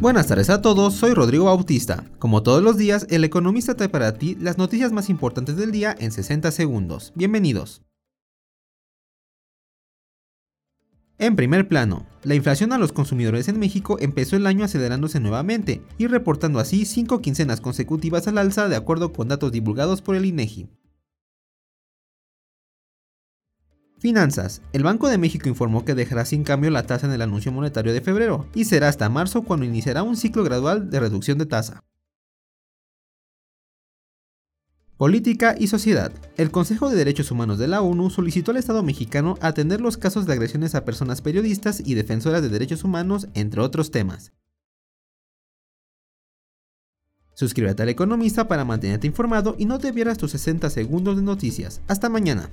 Buenas tardes a todos, soy Rodrigo Bautista. Como todos los días, el economista trae para ti las noticias más importantes del día en 60 segundos. Bienvenidos. En primer plano, la inflación a los consumidores en México empezó el año acelerándose nuevamente y reportando así cinco quincenas consecutivas al alza de acuerdo con datos divulgados por el INEGI. Finanzas. El Banco de México informó que dejará sin cambio la tasa en el anuncio monetario de febrero y será hasta marzo cuando iniciará un ciclo gradual de reducción de tasa. Política y Sociedad. El Consejo de Derechos Humanos de la ONU solicitó al Estado mexicano atender los casos de agresiones a personas periodistas y defensoras de derechos humanos, entre otros temas. Suscríbete al Economista para mantenerte informado y no te pierdas tus 60 segundos de noticias. Hasta mañana.